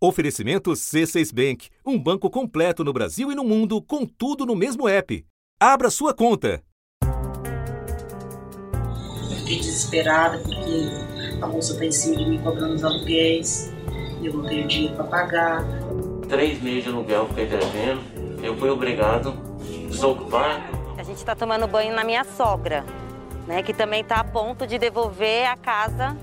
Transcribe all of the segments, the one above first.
Oferecimento C6 Bank, um banco completo no Brasil e no mundo, com tudo no mesmo app. Abra sua conta. Fiquei desesperada porque a moça está em cima de mim cobrando os aluguéis e eu não tenho dinheiro para pagar. Três meses de aluguel fiquei devendo, eu fui obrigado a desocupar. A gente está tomando banho na minha sogra, né, que também está a ponto de devolver a casa,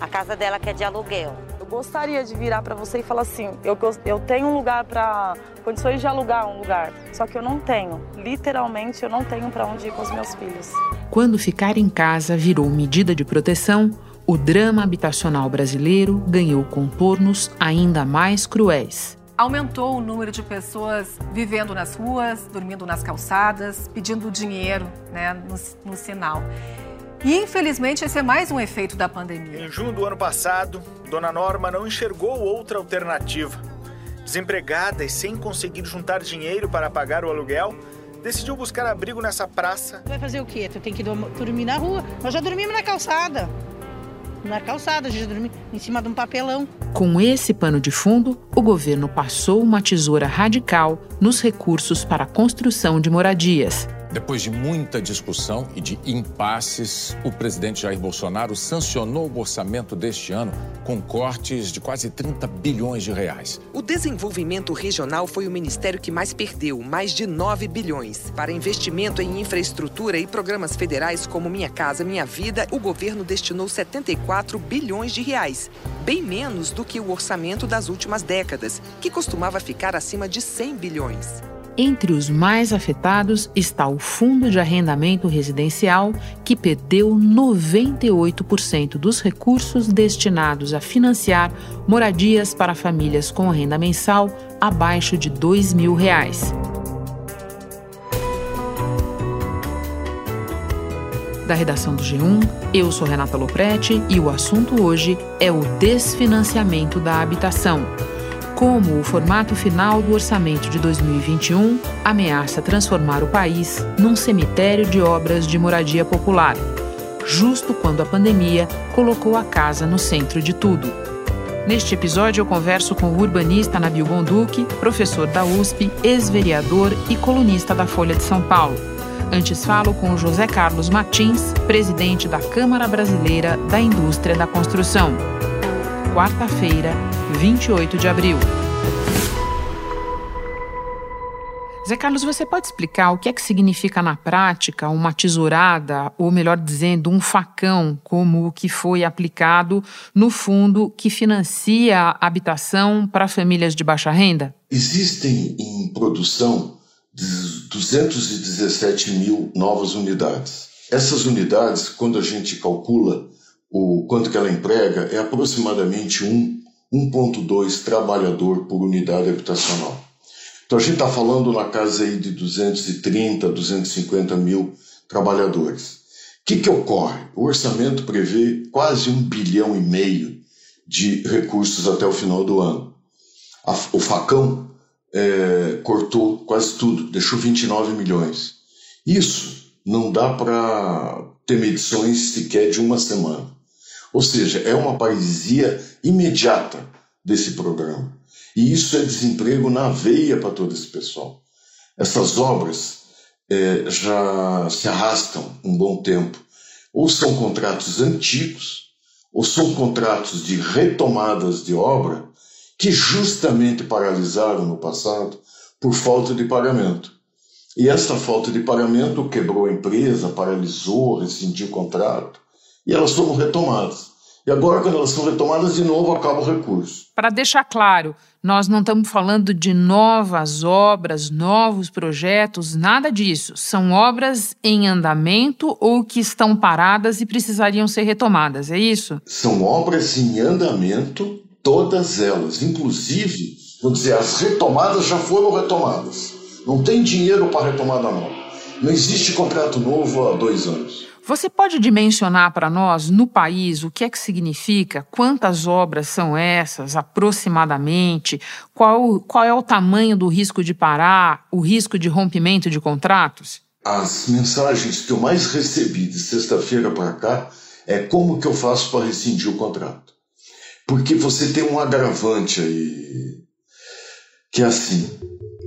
a casa dela que é de aluguel gostaria de virar para você e falar assim: eu, eu tenho um lugar para. condições de alugar um lugar, só que eu não tenho. Literalmente, eu não tenho para onde ir com os meus filhos. Quando ficar em casa virou medida de proteção, o drama habitacional brasileiro ganhou contornos ainda mais cruéis. Aumentou o número de pessoas vivendo nas ruas, dormindo nas calçadas, pedindo dinheiro né, no, no sinal. E infelizmente esse é mais um efeito da pandemia. Em junho do ano passado, Dona Norma não enxergou outra alternativa. Desempregada e sem conseguir juntar dinheiro para pagar o aluguel, decidiu buscar abrigo nessa praça. Vai fazer o quê? Tu tem que dormir na rua. Nós já dormimos na calçada. Na calçada, a gente dormiu em cima de um papelão. Com esse pano de fundo, o governo passou uma tesoura radical nos recursos para a construção de moradias depois de muita discussão e de impasses, o presidente Jair Bolsonaro sancionou o orçamento deste ano com cortes de quase 30 bilhões de reais. O desenvolvimento regional foi o ministério que mais perdeu, mais de 9 bilhões. Para investimento em infraestrutura e programas federais como Minha Casa Minha Vida, o governo destinou 74 bilhões de reais, bem menos do que o orçamento das últimas décadas, que costumava ficar acima de 100 bilhões. Entre os mais afetados está o Fundo de Arrendamento Residencial, que perdeu 98% dos recursos destinados a financiar moradias para famílias com renda mensal abaixo de 2 mil reais. Da redação do G1, eu sou Renata Loprete e o assunto hoje é o desfinanciamento da habitação como o formato final do orçamento de 2021 ameaça transformar o país num cemitério de obras de moradia popular, justo quando a pandemia colocou a casa no centro de tudo. Neste episódio, eu converso com o urbanista Nabil Bonduque, professor da USP, ex-vereador e colunista da Folha de São Paulo. Antes falo com o José Carlos Martins, presidente da Câmara Brasileira da Indústria da Construção. Quarta-feira, 28 de abril. Zé Carlos, você pode explicar o que é que significa na prática uma tesourada, ou melhor dizendo, um facão, como o que foi aplicado no fundo que financia a habitação para famílias de baixa renda? Existem em produção 217 mil novas unidades. Essas unidades, quando a gente calcula o quanto que ela emprega, é aproximadamente um 1,2 trabalhador por unidade habitacional. Então a gente está falando na casa aí de 230, 250 mil trabalhadores. O que, que ocorre? O orçamento prevê quase um bilhão e meio de recursos até o final do ano. A, o facão é, cortou quase tudo, deixou 29 milhões. Isso não dá para ter medições sequer de uma semana. Ou seja, é uma paralisia imediata desse programa. E isso é desemprego na veia para todo esse pessoal. Essas obras é, já se arrastam um bom tempo. Ou são contratos antigos, ou são contratos de retomadas de obra que justamente paralisaram no passado por falta de pagamento. E essa falta de pagamento quebrou a empresa, paralisou, rescindiu o contrato e elas foram retomadas. E agora, quando elas são retomadas de novo, acaba o recurso. Para deixar claro, nós não estamos falando de novas obras, novos projetos, nada disso. São obras em andamento ou que estão paradas e precisariam ser retomadas, é isso? São obras em andamento, todas elas. Inclusive, vou dizer, as retomadas já foram retomadas. Não tem dinheiro para retomada nova. Não existe contrato novo há dois anos. Você pode dimensionar para nós, no país, o que é que significa? Quantas obras são essas, aproximadamente? Qual, qual é o tamanho do risco de parar, o risco de rompimento de contratos? As mensagens que eu mais recebi de sexta-feira para cá é como que eu faço para rescindir o contrato. Porque você tem um agravante aí, que é assim,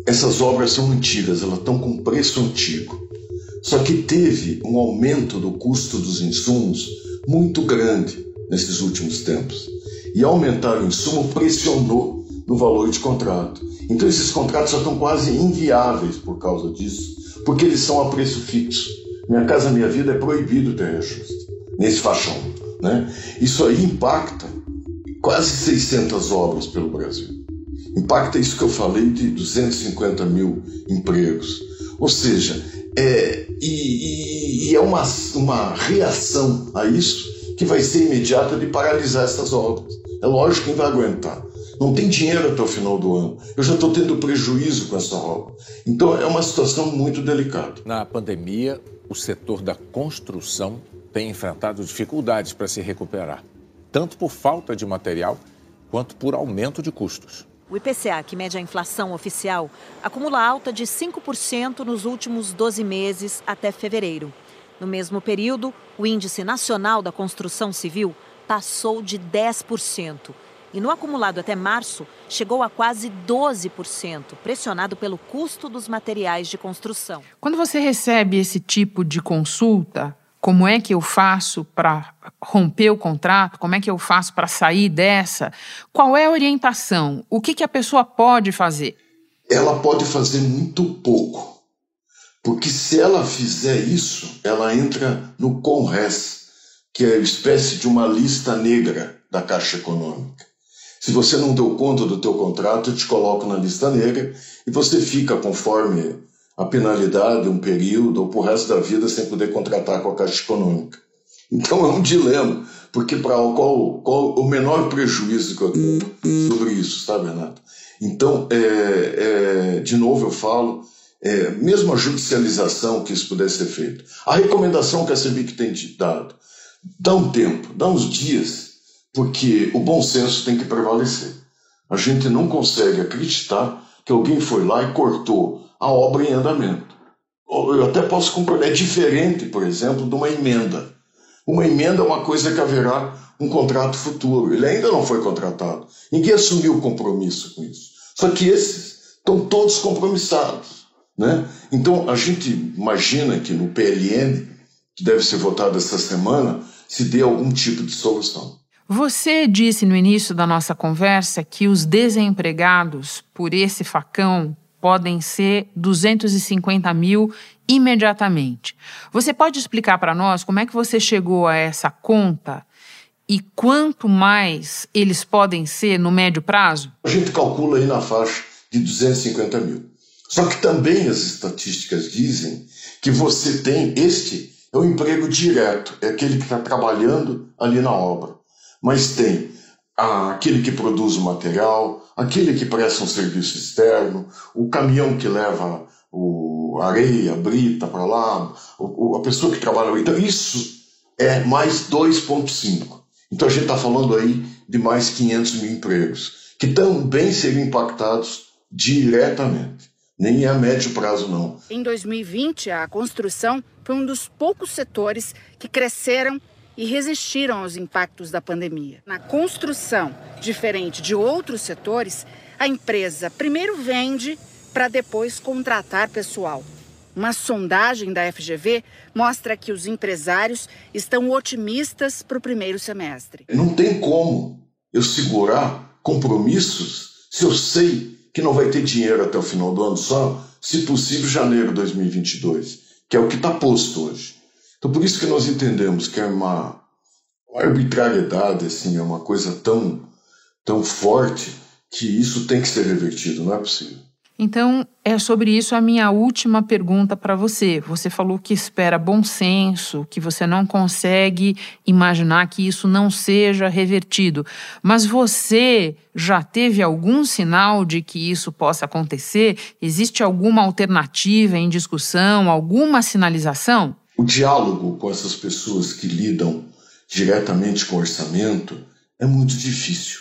essas obras são antigas, elas estão com preço antigo. Só que teve um aumento do custo dos insumos muito grande nesses últimos tempos. E aumentar o insumo pressionou no valor de contrato. Então esses contratos já estão quase inviáveis por causa disso, porque eles são a preço fixo. Minha Casa Minha Vida é proibido ter reajuste nesse faixão. Né? Isso aí impacta quase 600 obras pelo Brasil. Impacta isso que eu falei de 250 mil empregos. Ou seja, é, e, e é uma, uma reação a isso que vai ser imediata de paralisar essas obras. É lógico que vai aguentar. Não tem dinheiro até o final do ano. Eu já estou tendo prejuízo com essa obra. Então é uma situação muito delicada. Na pandemia, o setor da construção tem enfrentado dificuldades para se recuperar, tanto por falta de material quanto por aumento de custos. O IPCA, que mede a inflação oficial, acumula alta de 5% nos últimos 12 meses até fevereiro. No mesmo período, o Índice Nacional da Construção Civil passou de 10%. E no acumulado até março, chegou a quase 12%, pressionado pelo custo dos materiais de construção. Quando você recebe esse tipo de consulta, como é que eu faço para romper o contrato? Como é que eu faço para sair dessa? Qual é a orientação? O que, que a pessoa pode fazer? Ela pode fazer muito pouco. Porque se ela fizer isso, ela entra no CONRES, que é uma espécie de uma lista negra da Caixa Econômica. Se você não deu conta do teu contrato, eu te coloco na lista negra e você fica conforme a penalidade, um período ou por resto da vida sem poder contratar com a Caixa Econômica. Então é um dilema, porque para qual, qual o menor prejuízo que eu tenho sobre isso, sabe, Renato? Então, é, é, de novo eu falo, é, mesmo a judicialização que isso pudesse ser feito. A recomendação que a CEBIC tem te dado, dá um tempo, dá uns dias, porque o bom senso tem que prevalecer. A gente não consegue acreditar que alguém foi lá e cortou a obra em andamento. Eu até posso compreender, é diferente, por exemplo, de uma emenda. Uma emenda é uma coisa que haverá um contrato futuro. Ele ainda não foi contratado. Ninguém assumiu o compromisso com isso. Só que esses estão todos compromissados. Né? Então, a gente imagina que no PLN, que deve ser votado essa semana, se dê algum tipo de solução. Você disse no início da nossa conversa que os desempregados por esse facão podem ser 250 mil imediatamente. Você pode explicar para nós como é que você chegou a essa conta e quanto mais eles podem ser no médio prazo? A gente calcula aí na faixa de 250 mil. Só que também as estatísticas dizem que você tem este é o emprego direto, é aquele que está trabalhando ali na obra. Mas tem aquele que produz o material, aquele que presta um serviço externo, o caminhão que leva o areia, brita para lá, o, a pessoa que trabalha. Então, isso é mais 2,5. Então, a gente está falando aí de mais 500 mil empregos, que também seriam impactados diretamente nem é a médio prazo, não. Em 2020, a construção foi um dos poucos setores que cresceram e resistiram aos impactos da pandemia. Na construção, diferente de outros setores, a empresa primeiro vende para depois contratar pessoal. Uma sondagem da FGV mostra que os empresários estão otimistas para o primeiro semestre. Não tem como eu segurar compromissos se eu sei que não vai ter dinheiro até o final do ano, só, se possível, janeiro de 2022, que é o que está posto hoje. Então, por isso que nós entendemos que é uma, arbitrariedade, assim, é uma coisa tão, tão forte que isso tem que ser revertido, não é possível. Então, é sobre isso a minha última pergunta para você. Você falou que espera bom senso, que você não consegue imaginar que isso não seja revertido. Mas você já teve algum sinal de que isso possa acontecer? Existe alguma alternativa em discussão, alguma sinalização? O diálogo com essas pessoas que lidam diretamente com o orçamento é muito difícil,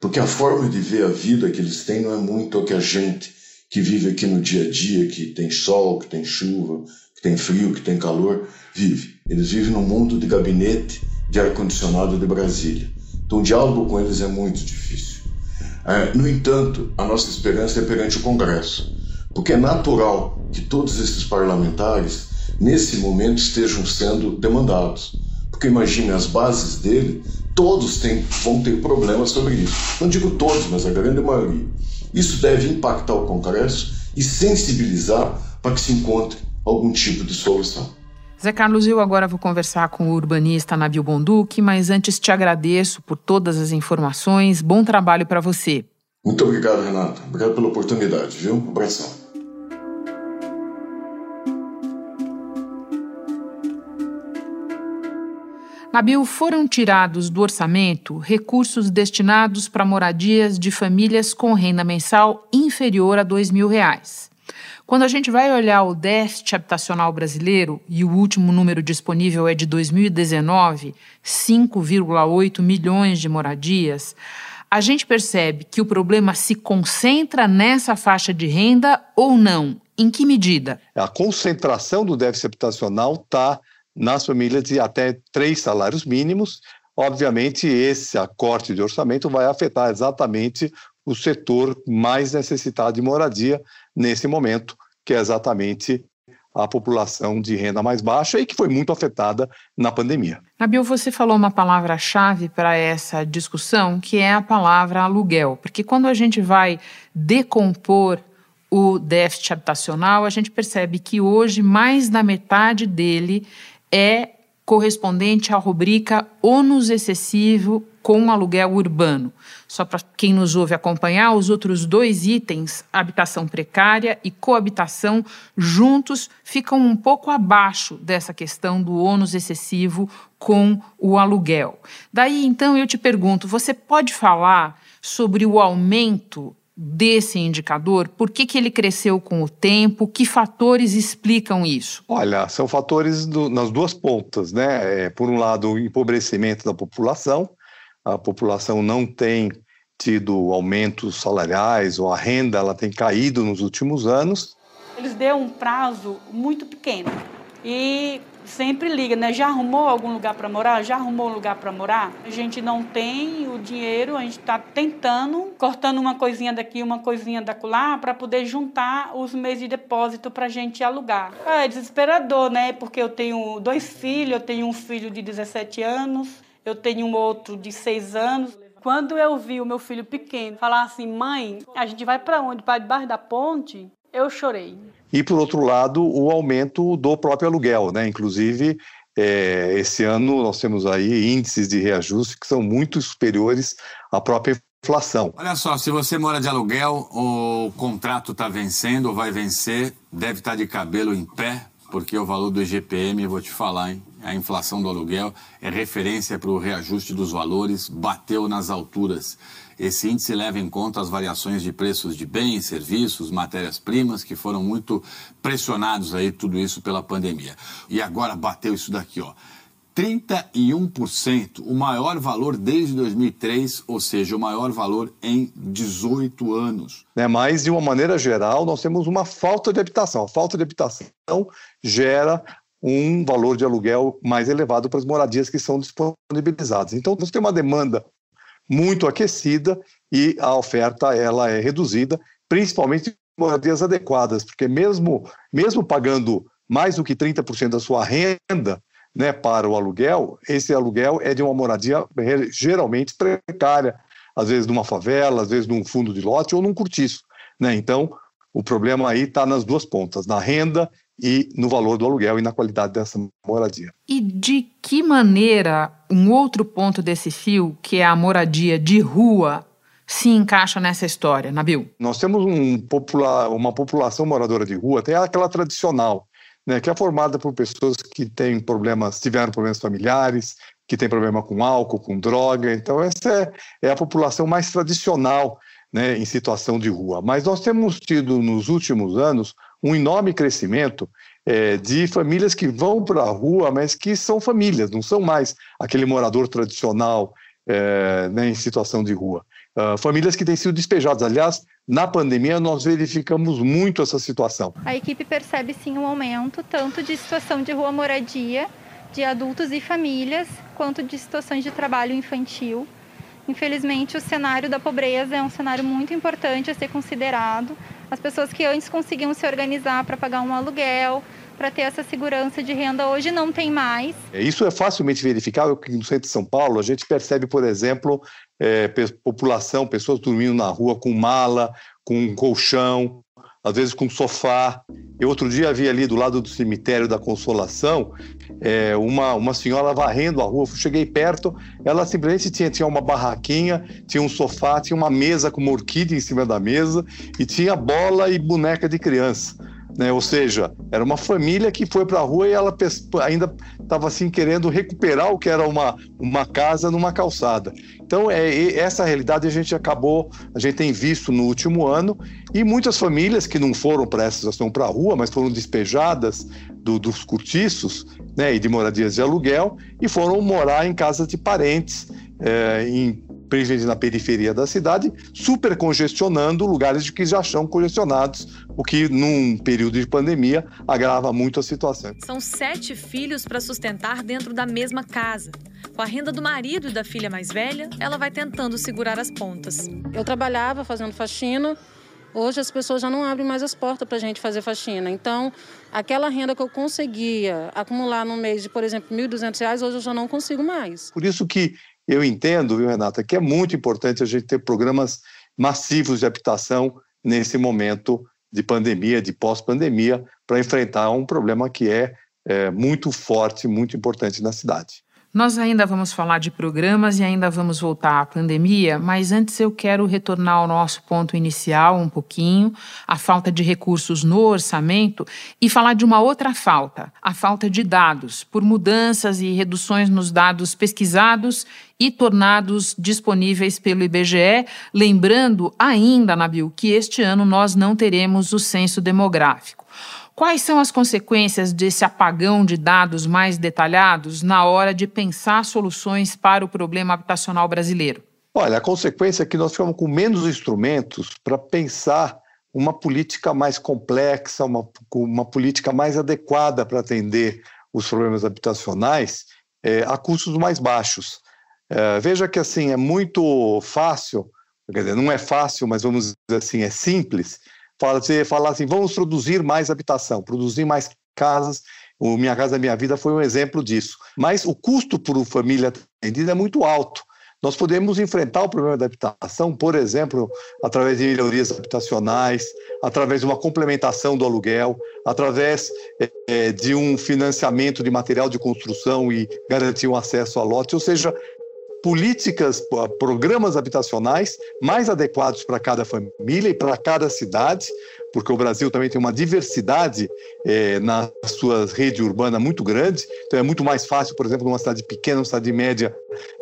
porque a forma de ver a vida que eles têm não é muito a que a gente que vive aqui no dia a dia, que tem sol, que tem chuva, que tem frio, que tem calor, vive. Eles vivem no mundo de gabinete de ar-condicionado de Brasília. Então, o diálogo com eles é muito difícil. É, no entanto, a nossa esperança é perante o Congresso, porque é natural que todos esses parlamentares, nesse momento, estejam sendo demandados. Porque imagine as bases dele, todos têm, vão ter problemas sobre isso. Não digo todos, mas a grande maioria. Isso deve impactar o Congresso e sensibilizar para que se encontre algum tipo de solução. Zé Carlos, eu agora vou conversar com o urbanista Nabil Bonduque, mas antes te agradeço por todas as informações. Bom trabalho para você. Muito obrigado, Renata. Obrigado pela oportunidade, viu? Um abração. Nabil, foram tirados do orçamento recursos destinados para moradias de famílias com renda mensal inferior a 2 mil reais. Quando a gente vai olhar o déficit habitacional brasileiro, e o último número disponível é de 2019, 5,8 milhões de moradias, a gente percebe que o problema se concentra nessa faixa de renda ou não? Em que medida? A concentração do déficit habitacional está nas famílias de até três salários mínimos. Obviamente, esse acorte de orçamento vai afetar exatamente o setor mais necessitado de moradia nesse momento, que é exatamente a população de renda mais baixa e que foi muito afetada na pandemia. Nabil, você falou uma palavra-chave para essa discussão, que é a palavra aluguel, porque quando a gente vai decompor o déficit habitacional, a gente percebe que hoje mais da metade dele é correspondente à rubrica ônus excessivo com aluguel urbano. Só para quem nos ouve acompanhar, os outros dois itens, habitação precária e coabitação, juntos ficam um pouco abaixo dessa questão do ônus excessivo com o aluguel. Daí então eu te pergunto: você pode falar sobre o aumento desse indicador? Por que, que ele cresceu com o tempo? Que fatores explicam isso? Olha, são fatores do, nas duas pontas, né? É, por um lado, o empobrecimento da população. A população não tem tido aumentos salariais ou a renda ela tem caído nos últimos anos. Eles deu um prazo muito pequeno e sempre liga, né? Já arrumou algum lugar para morar? Já arrumou um lugar para morar? A gente não tem o dinheiro, a gente está tentando, cortando uma coisinha daqui, uma coisinha da lá, para poder juntar os meses de depósito para a gente alugar. É desesperador, né? Porque eu tenho dois filhos, eu tenho um filho de 17 anos, eu tenho um outro de 6 anos. Quando eu vi o meu filho pequeno falar assim, mãe, a gente vai para onde? Para debaixo da ponte? Eu chorei. E, por outro lado, o aumento do próprio aluguel, né? Inclusive, é, esse ano nós temos aí índices de reajuste que são muito superiores à própria inflação. Olha só, se você mora de aluguel, o contrato está vencendo ou vai vencer, deve estar tá de cabelo em pé, porque o valor do IGPM, eu vou te falar, hein? A inflação do aluguel é referência para o reajuste dos valores, bateu nas alturas. Esse índice leva em conta as variações de preços de bens, serviços, matérias-primas, que foram muito pressionados aí, tudo isso pela pandemia. E agora bateu isso daqui, ó. 31%, o maior valor desde 2003, ou seja, o maior valor em 18 anos. É, mas, de uma maneira geral, nós temos uma falta de habitação. A falta de habitação gera um valor de aluguel mais elevado para as moradias que são disponibilizadas. Então, nós temos uma demanda muito aquecida e a oferta ela é reduzida, principalmente moradias adequadas, porque mesmo, mesmo pagando mais do que 30% da sua renda né, para o aluguel, esse aluguel é de uma moradia geralmente precária, às vezes numa favela, às vezes num fundo de lote ou num cortiço. Né? Então, o problema aí está nas duas pontas, na renda e no valor do aluguel e na qualidade dessa moradia. E de que maneira um outro ponto desse fio, que é a moradia de rua, se encaixa nessa história, Nabil? Nós temos um popula uma população moradora de rua, tem aquela tradicional, né, que é formada por pessoas que têm problemas, tiveram problemas familiares, que têm problema com álcool, com droga. Então, essa é, é a população mais tradicional né, em situação de rua. Mas nós temos tido nos últimos anos um enorme crescimento é, de famílias que vão para a rua, mas que são famílias, não são mais aquele morador tradicional é, né, em situação de rua. Uh, famílias que têm sido despejadas. Aliás, na pandemia nós verificamos muito essa situação. A equipe percebe sim um aumento tanto de situação de rua moradia, de adultos e famílias, quanto de situações de trabalho infantil. Infelizmente, o cenário da pobreza é um cenário muito importante a ser considerado. As pessoas que antes conseguiam se organizar para pagar um aluguel, para ter essa segurança de renda, hoje não tem mais. É, isso é facilmente verificável no centro de São Paulo a gente percebe, por exemplo, é, população, pessoas dormindo na rua com mala, com colchão, às vezes com sofá. Eu outro dia vi ali do lado do cemitério da Consolação é, uma, uma senhora varrendo a rua. Eu cheguei perto, ela simplesmente tinha, tinha uma barraquinha, tinha um sofá, tinha uma mesa com uma orquídea em cima da mesa e tinha bola e boneca de criança. Né? Ou seja, era uma família que foi para a rua e ela ainda estava assim querendo recuperar o que era uma, uma casa numa calçada. Então, é, essa realidade a gente acabou, a gente tem visto no último ano, e muitas famílias que não foram para essa situação para a rua, mas foram despejadas do, dos cortiços né, e de moradias de aluguel, e foram morar em casas de parentes, é, em principalmente na periferia da cidade, super congestionando lugares que já são congestionados, o que num período de pandemia agrava muito a situação. São sete filhos para sustentar dentro da mesma casa. Com a renda do marido e da filha mais velha, ela vai tentando segurar as pontas. Eu trabalhava fazendo faxina, Hoje as pessoas já não abrem mais as portas para a gente fazer faxina. Então, aquela renda que eu conseguia acumular no mês de, por exemplo, R$ 1.200, hoje eu já não consigo mais. Por isso que eu entendo, viu, Renata, que é muito importante a gente ter programas massivos de habitação nesse momento de pandemia, de pós-pandemia, para enfrentar um problema que é, é muito forte, muito importante na cidade. Nós ainda vamos falar de programas e ainda vamos voltar à pandemia, mas antes eu quero retornar ao nosso ponto inicial um pouquinho, a falta de recursos no orçamento, e falar de uma outra falta, a falta de dados, por mudanças e reduções nos dados pesquisados e tornados disponíveis pelo IBGE, lembrando ainda, Nabil, que este ano nós não teremos o censo demográfico. Quais são as consequências desse apagão de dados mais detalhados na hora de pensar soluções para o problema habitacional brasileiro? Olha, a consequência é que nós ficamos com menos instrumentos para pensar uma política mais complexa, uma, uma política mais adequada para atender os problemas habitacionais é, a custos mais baixos. É, veja que assim é muito fácil, quer dizer, não é fácil, mas vamos dizer assim, é simples você falar assim, vamos produzir mais habitação, produzir mais casas. O Minha Casa Minha Vida foi um exemplo disso. Mas o custo por família atendida é muito alto. Nós podemos enfrentar o problema da habitação, por exemplo, através de melhorias habitacionais, através de uma complementação do aluguel, através é, de um financiamento de material de construção e garantir um acesso a lote, ou seja, políticas, programas habitacionais mais adequados para cada família e para cada cidade, porque o Brasil também tem uma diversidade é, na sua rede urbana muito grande, então é muito mais fácil, por exemplo, numa cidade pequena, numa cidade média,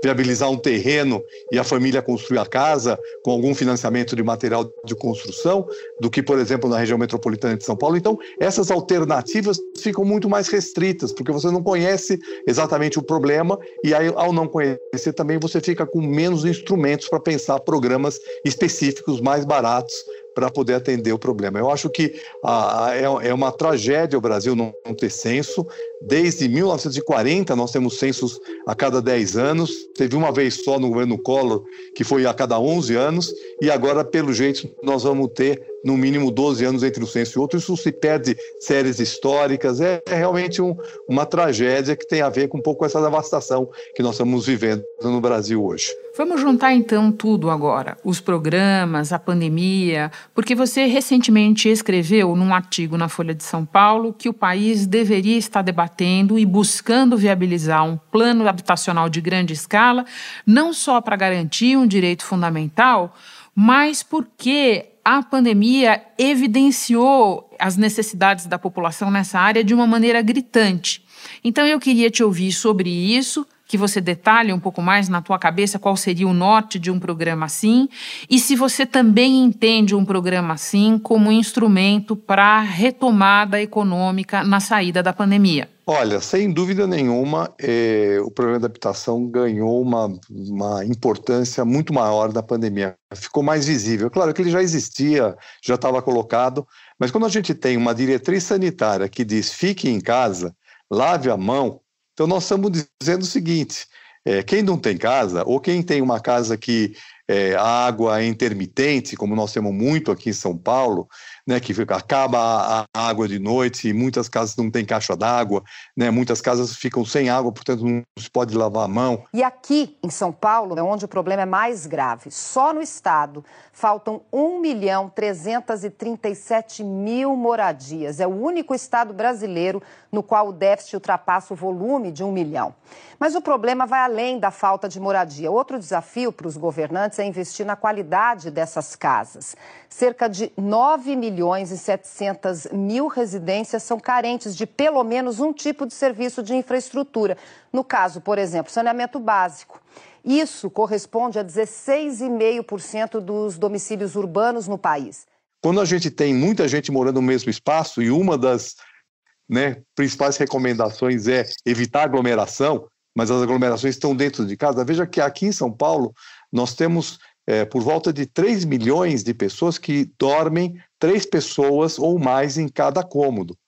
viabilizar um terreno e a família construir a casa com algum financiamento de material de construção, do que, por exemplo, na região metropolitana de São Paulo. Então, essas alternativas ficam muito mais restritas, porque você não conhece exatamente o problema e aí, ao não conhecer também, você fica com menos instrumentos para pensar programas específicos mais baratos para poder atender o problema. Eu acho que é, é, uma tragédia o Brasil não, não ter censo. Desde 1940 nós temos censos a cada 10 anos. Teve uma vez só no governo Collor, que foi a cada 11 anos, e agora, pelo jeito, nós vamos ter no mínimo 12 anos entre um censo e outro. Isso se perde séries históricas. É, é realmente um, uma tragédia que tem a ver com um pouco essa devastação que nós estamos vivendo no Brasil hoje. Vamos juntar então tudo agora: os programas, a pandemia, porque você recentemente escreveu num artigo na Folha de São Paulo que o país deveria estar debatendo e buscando viabilizar um plano habitacional de grande escala, não só para garantir um direito fundamental, mas porque a pandemia evidenciou as necessidades da população nessa área de uma maneira gritante. Então eu queria te ouvir sobre isso, que você detalhe um pouco mais na tua cabeça qual seria o norte de um programa assim, e se você também entende um programa assim como instrumento para retomada econômica na saída da pandemia. Olha, sem dúvida nenhuma, eh, o problema da habitação ganhou uma, uma importância muito maior na pandemia. Ficou mais visível. Claro que ele já existia, já estava colocado, mas quando a gente tem uma diretriz sanitária que diz fique em casa, lave a mão, então nós estamos dizendo o seguinte: é, quem não tem casa, ou quem tem uma casa que é, a água é intermitente, como nós temos muito aqui em São Paulo, né, que acaba a, água de noite e muitas casas não têm caixa d'água, né, muitas casas ficam sem água, portanto não se pode lavar a mão. E aqui em São Paulo é onde o problema é mais grave. Só no estado faltam 1 milhão 337 mil moradias. É o único estado brasileiro no qual o déficit ultrapassa o volume de 1 milhão. Mas o problema vai além da falta de moradia. Outro desafio para os governantes é investir na qualidade dessas casas. Cerca de 9 milhões e 700 mil residências são carentes de pelo menos um tipo de serviço de infraestrutura. No caso, por exemplo, saneamento básico. Isso corresponde a 16,5% dos domicílios urbanos no país. Quando a gente tem muita gente morando no mesmo espaço e uma das né, principais recomendações é evitar aglomeração, mas as aglomerações estão dentro de casa. Veja que aqui em São Paulo nós temos é, por volta de 3 milhões de pessoas que dormem três pessoas ou mais em cada cômodo.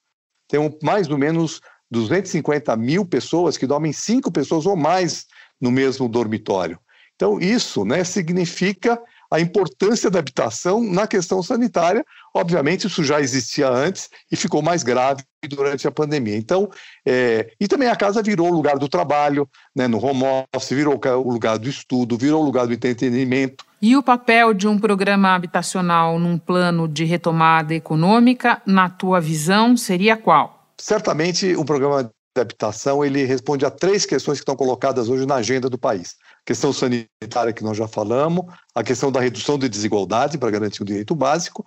Tem mais ou menos 250 mil pessoas que dormem cinco pessoas ou mais no mesmo dormitório. Então, isso né, significa a importância da habitação na questão sanitária. Obviamente, isso já existia antes e ficou mais grave durante a pandemia. Então, é, e também a casa virou o lugar do trabalho, né, no home office, virou o lugar do estudo, virou o lugar do entretenimento. E o papel de um programa habitacional num plano de retomada econômica, na tua visão, seria qual? Certamente, o programa de habitação ele responde a três questões que estão colocadas hoje na agenda do país questão sanitária que nós já falamos, a questão da redução de desigualdade para garantir o direito básico,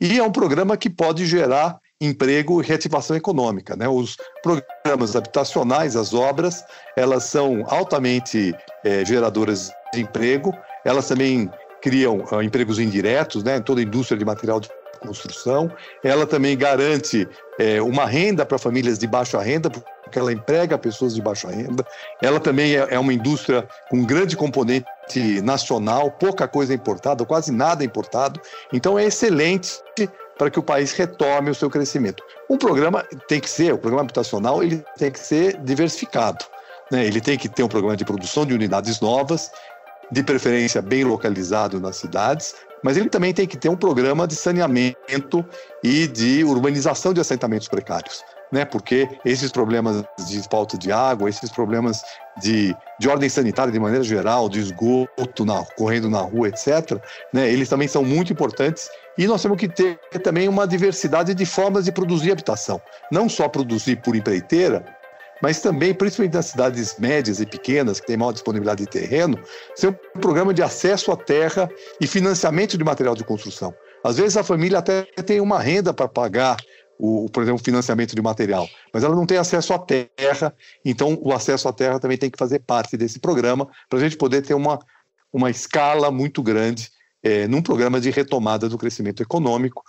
e é um programa que pode gerar emprego e reativação econômica. Né? Os programas habitacionais, as obras, elas são altamente é, geradoras de emprego, elas também criam uh, empregos indiretos, né, em toda a indústria de material de construção. Ela também garante é, uma renda para famílias de baixa renda, porque ela emprega pessoas de baixa renda. Ela também é, é uma indústria com grande componente nacional, pouca coisa importada, quase nada importado. Então é excelente para que o país retome o seu crescimento. Um programa tem que ser, o programa habitacional, ele tem que ser diversificado. Né? Ele tem que ter um programa de produção de unidades novas, de preferência bem localizado nas cidades, mas ele também tem que ter um programa de saneamento e de urbanização de assentamentos precários. Né, porque esses problemas de falta de água, esses problemas de, de ordem sanitária de maneira geral, de esgoto na, correndo na rua, etc., né, eles também são muito importantes. E nós temos que ter também uma diversidade de formas de produzir habitação. Não só produzir por empreiteira, mas também, principalmente nas cidades médias e pequenas, que têm maior disponibilidade de terreno, ser um programa de acesso à terra e financiamento de material de construção. Às vezes a família até tem uma renda para pagar o, por exemplo, financiamento de material, mas ela não tem acesso à terra, então o acesso à terra também tem que fazer parte desse programa para a gente poder ter uma, uma escala muito grande é, num programa de retomada do crescimento econômico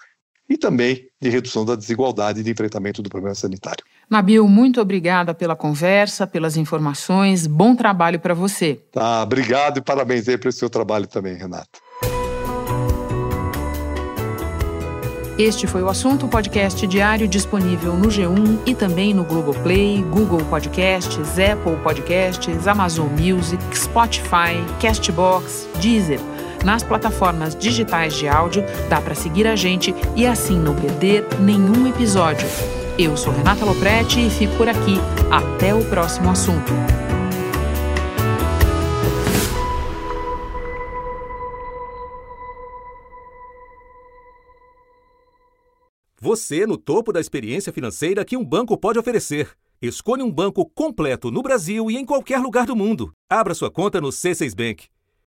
e também de redução da desigualdade e de enfrentamento do problema sanitário. Nabil, muito obrigada pela conversa, pelas informações. Bom trabalho para você. Tá, obrigado e parabéns aí pelo seu trabalho também, Renata. Este foi o assunto podcast diário disponível no G1 e também no Globoplay, Google Podcasts, Apple Podcasts, Amazon Music, Spotify, Castbox, Deezer. Nas plataformas digitais de áudio, dá para seguir a gente e assim não perder nenhum episódio. Eu sou Renata Loprete e fico por aqui. Até o próximo assunto. Você no topo da experiência financeira que um banco pode oferecer. Escolha um banco completo no Brasil e em qualquer lugar do mundo. Abra sua conta no C6 Bank.